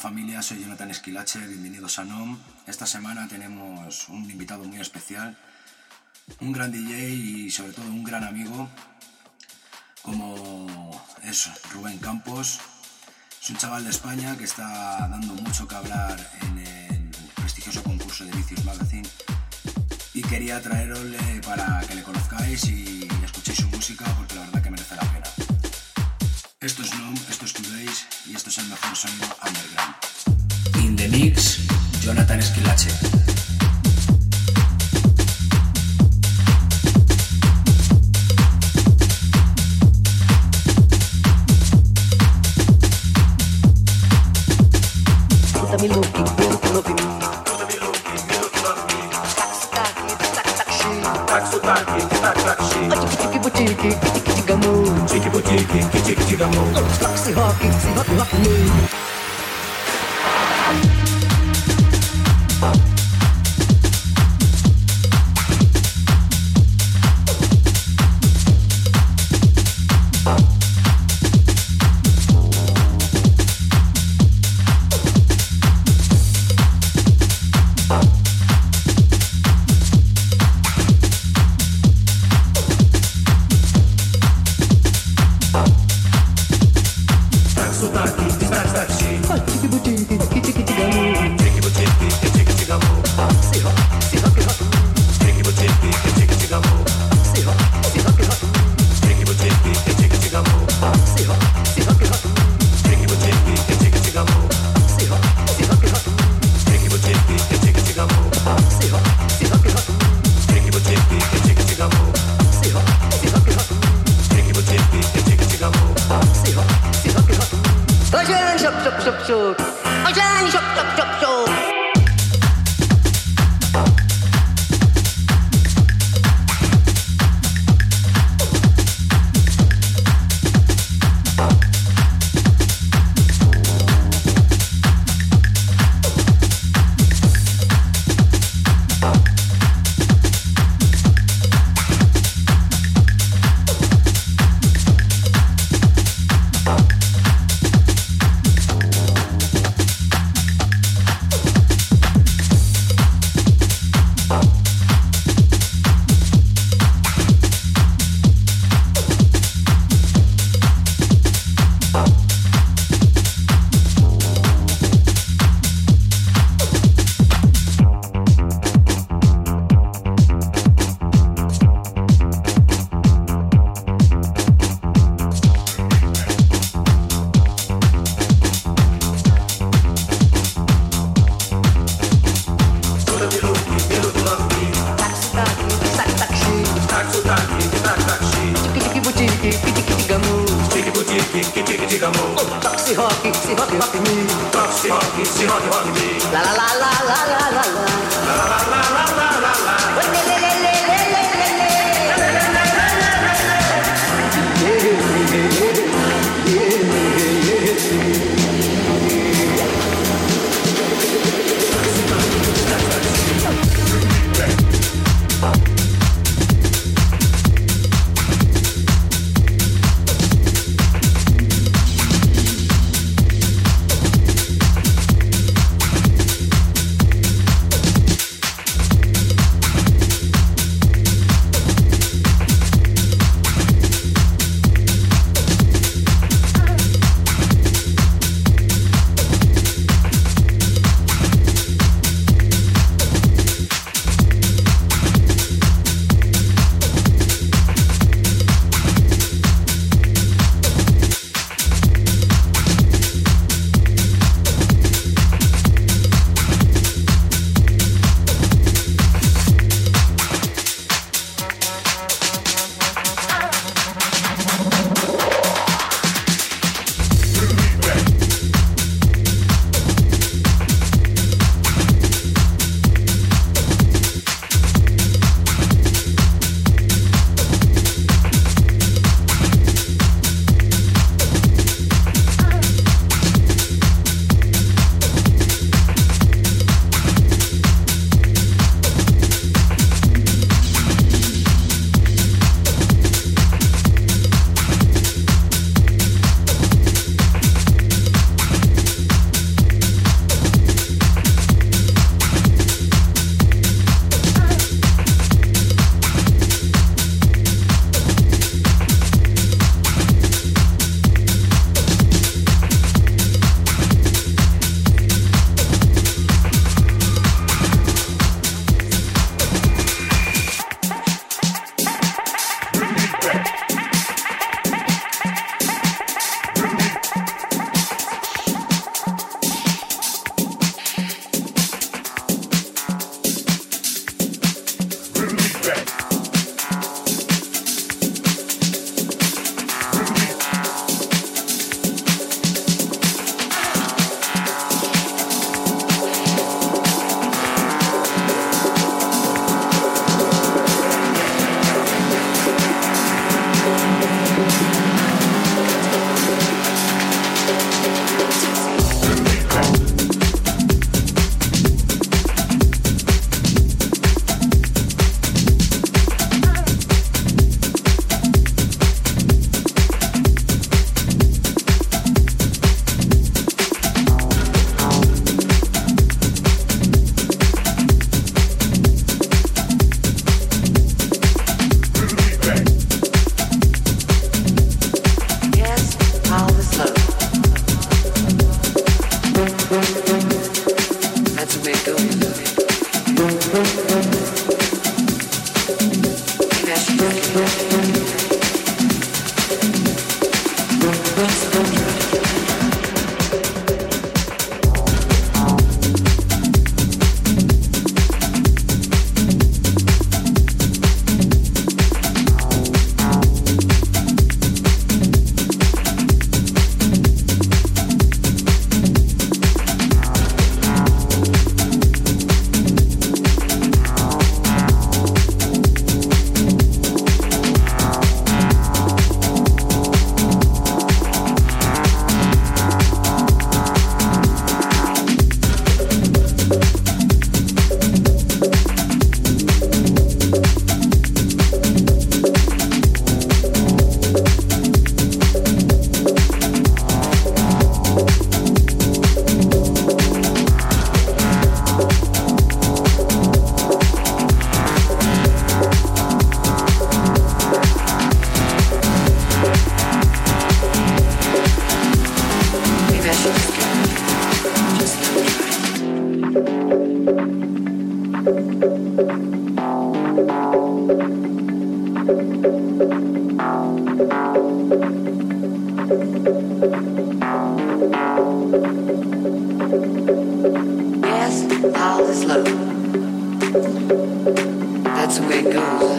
familia, soy Jonathan Esquilache, bienvenidos a NOM. Esta semana tenemos un invitado muy especial, un gran DJ y sobre todo un gran amigo, como es Rubén Campos. Es un chaval de España que está dando mucho que hablar en el prestigioso concurso de Vicious Magazine y quería traerosle para que le conozcáis y escuchéis su música porque la verdad que merece la pena. Jason Johnson Underground. In the Mix, Jonathan Esquilache. 就，我知你说。That's the way it goes.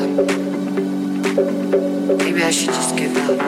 Maybe I should just give up.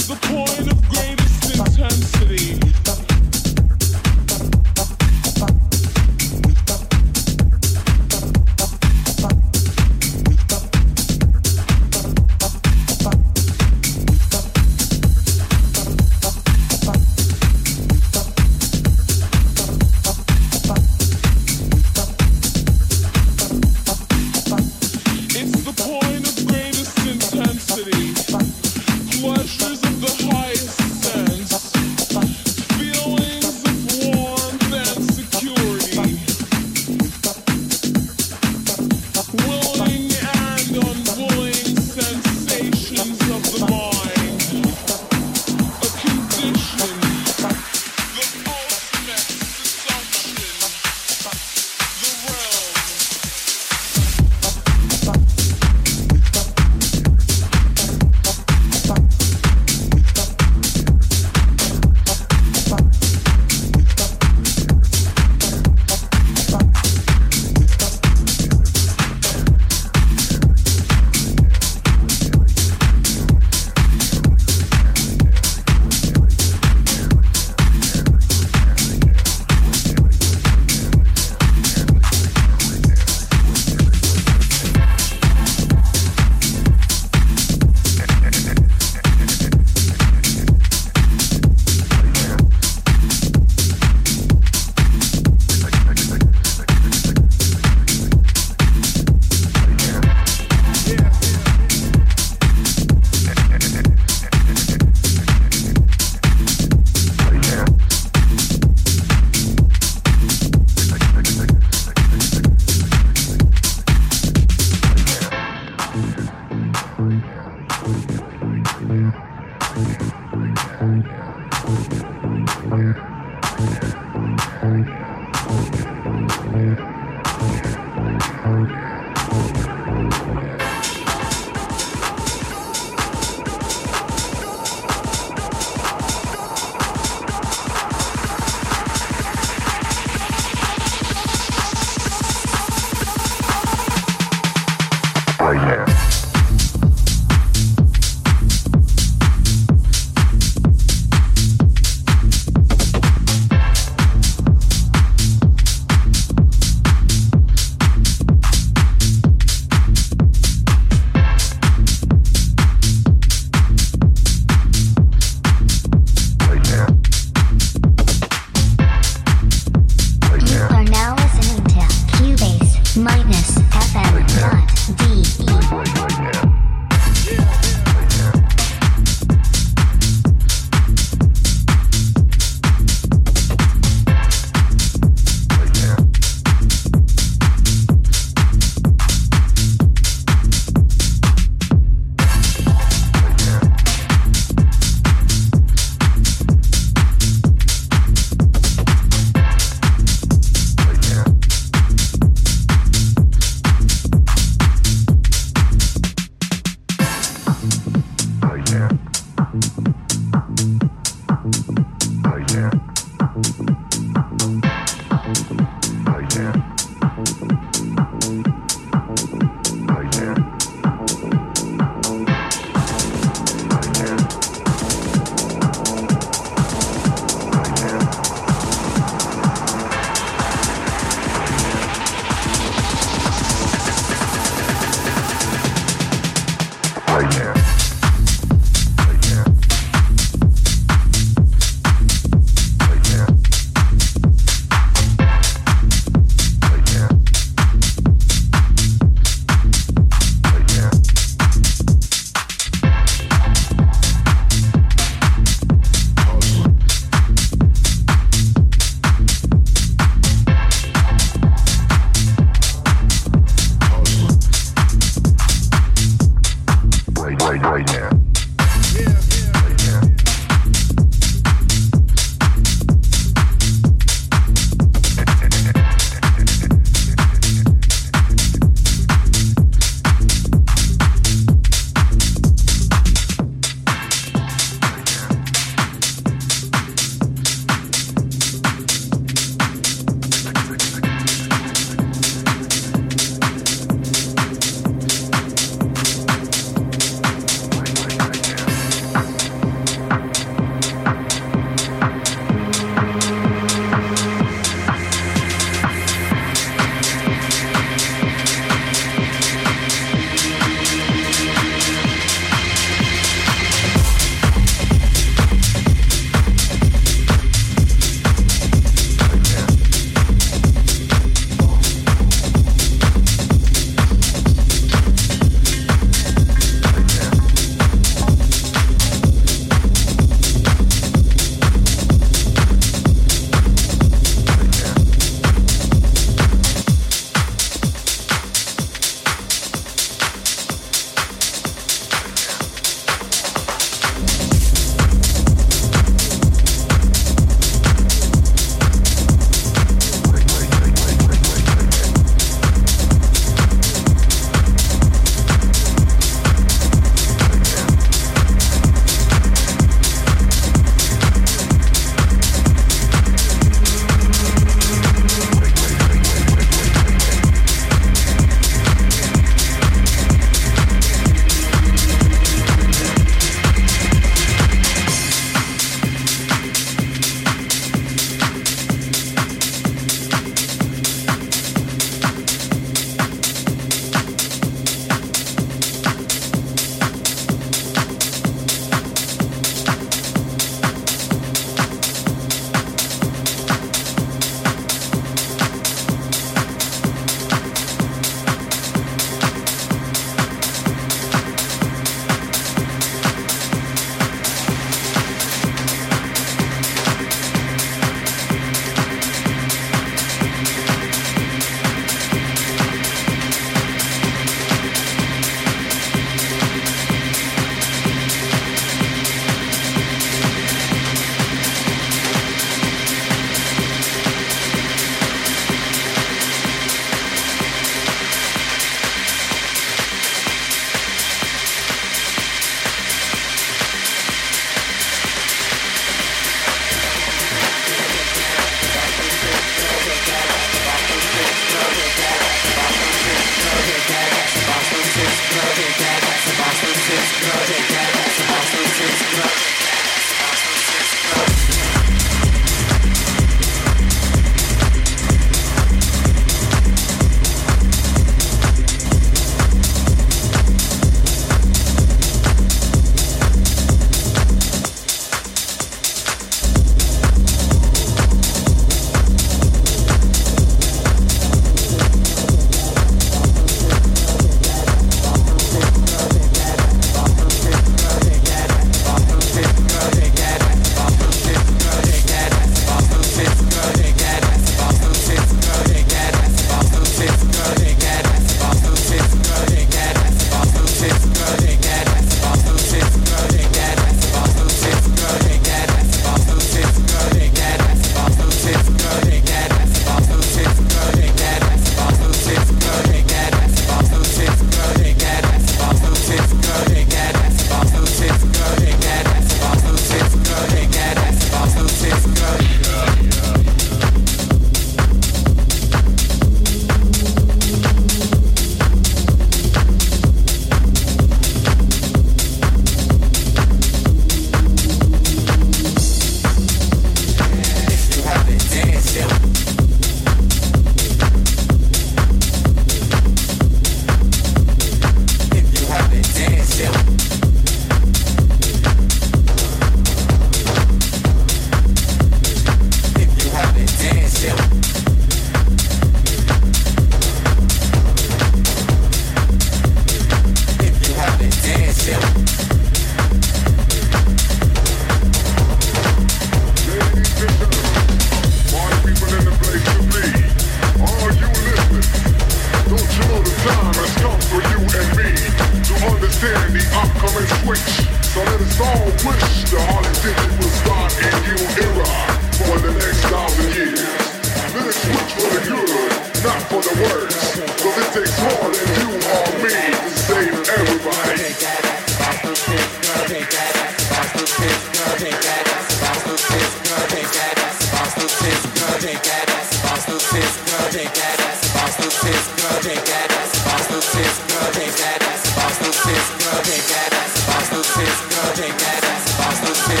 Girl,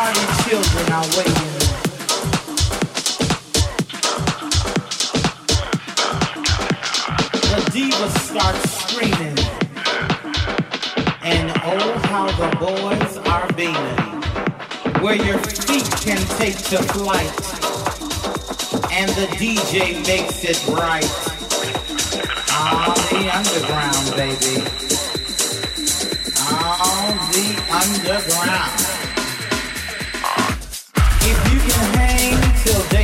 Children are waiting. The divas start screaming. And oh how the boys are. Where your feet can take to flight. And the DJ makes it the underground, baby. The underground.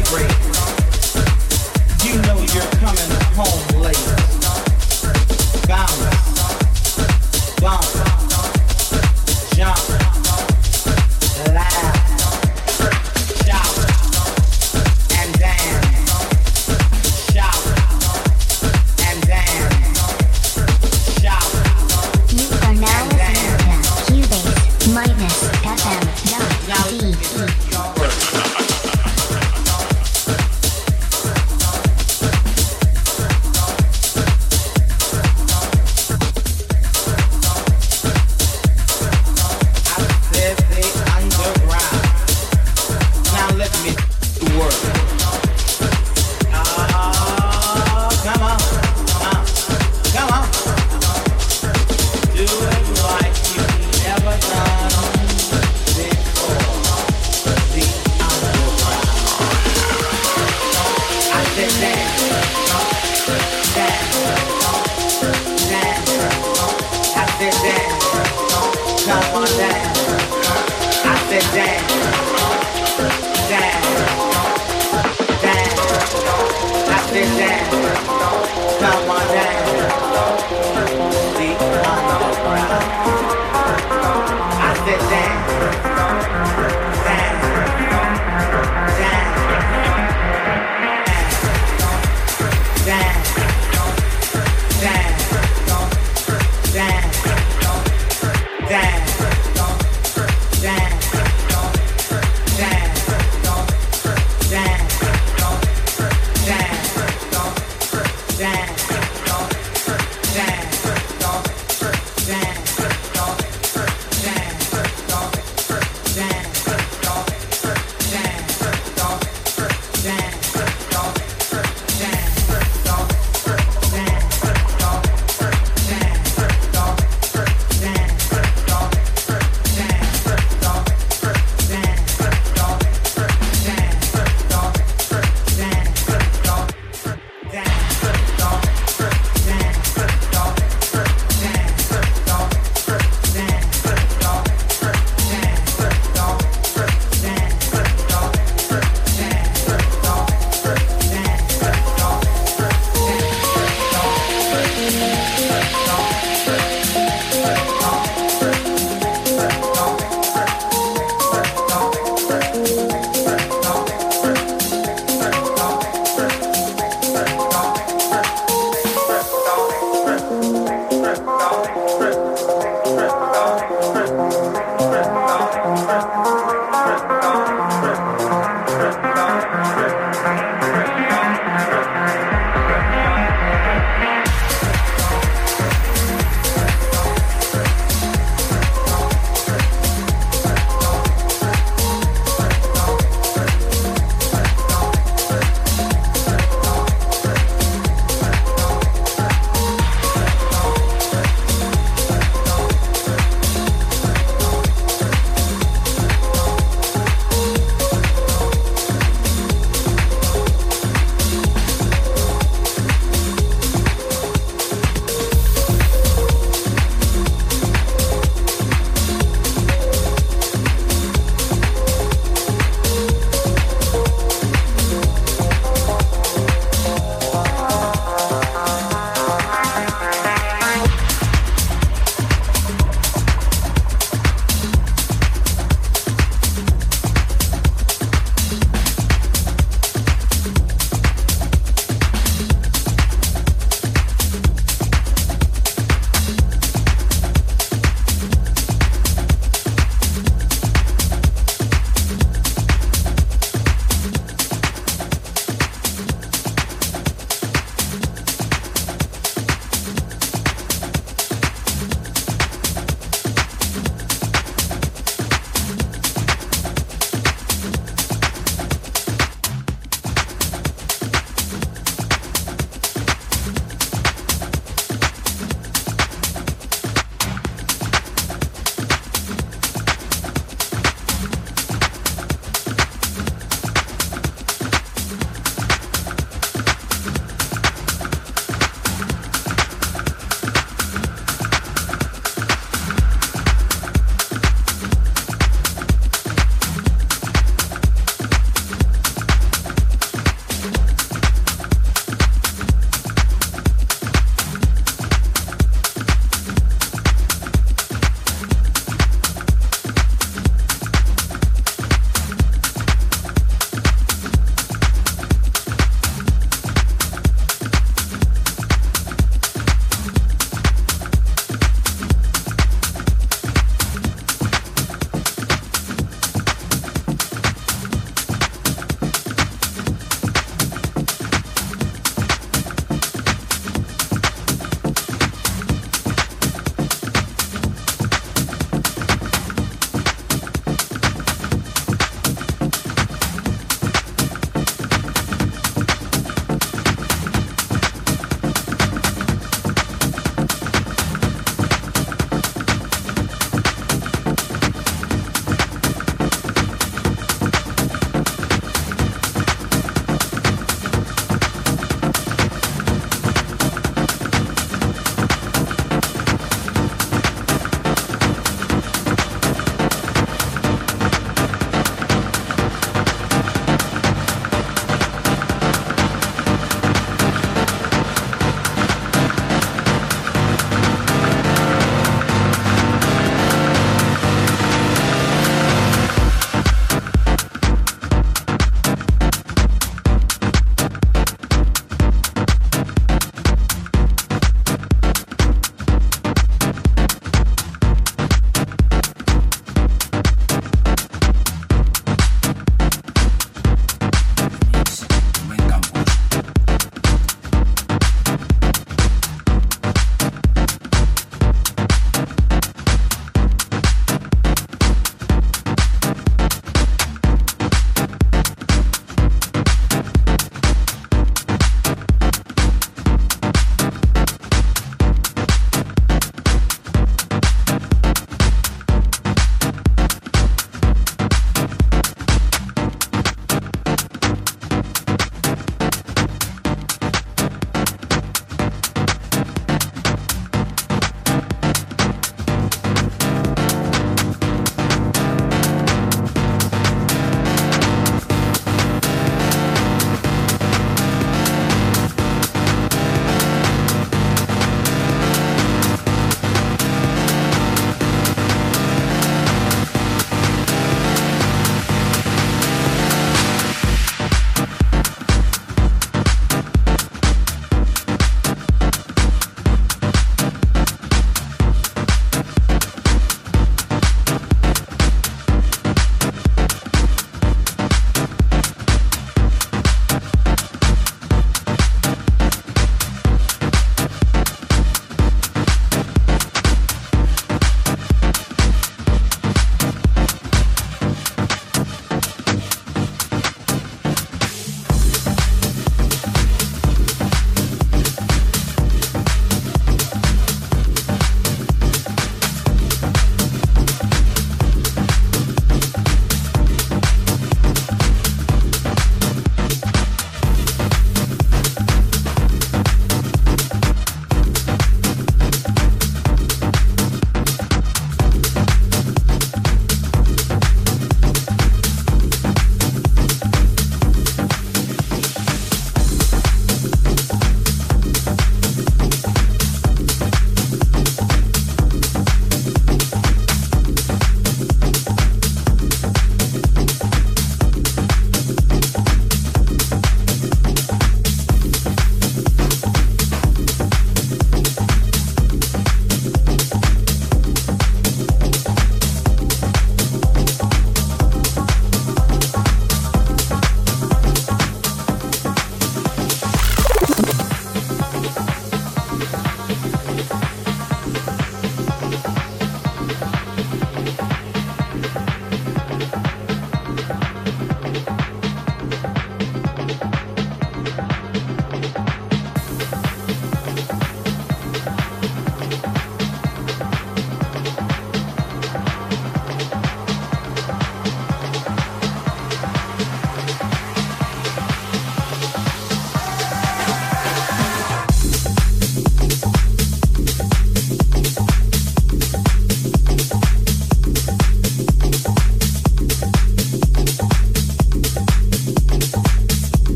You know you're coming home late. Bound.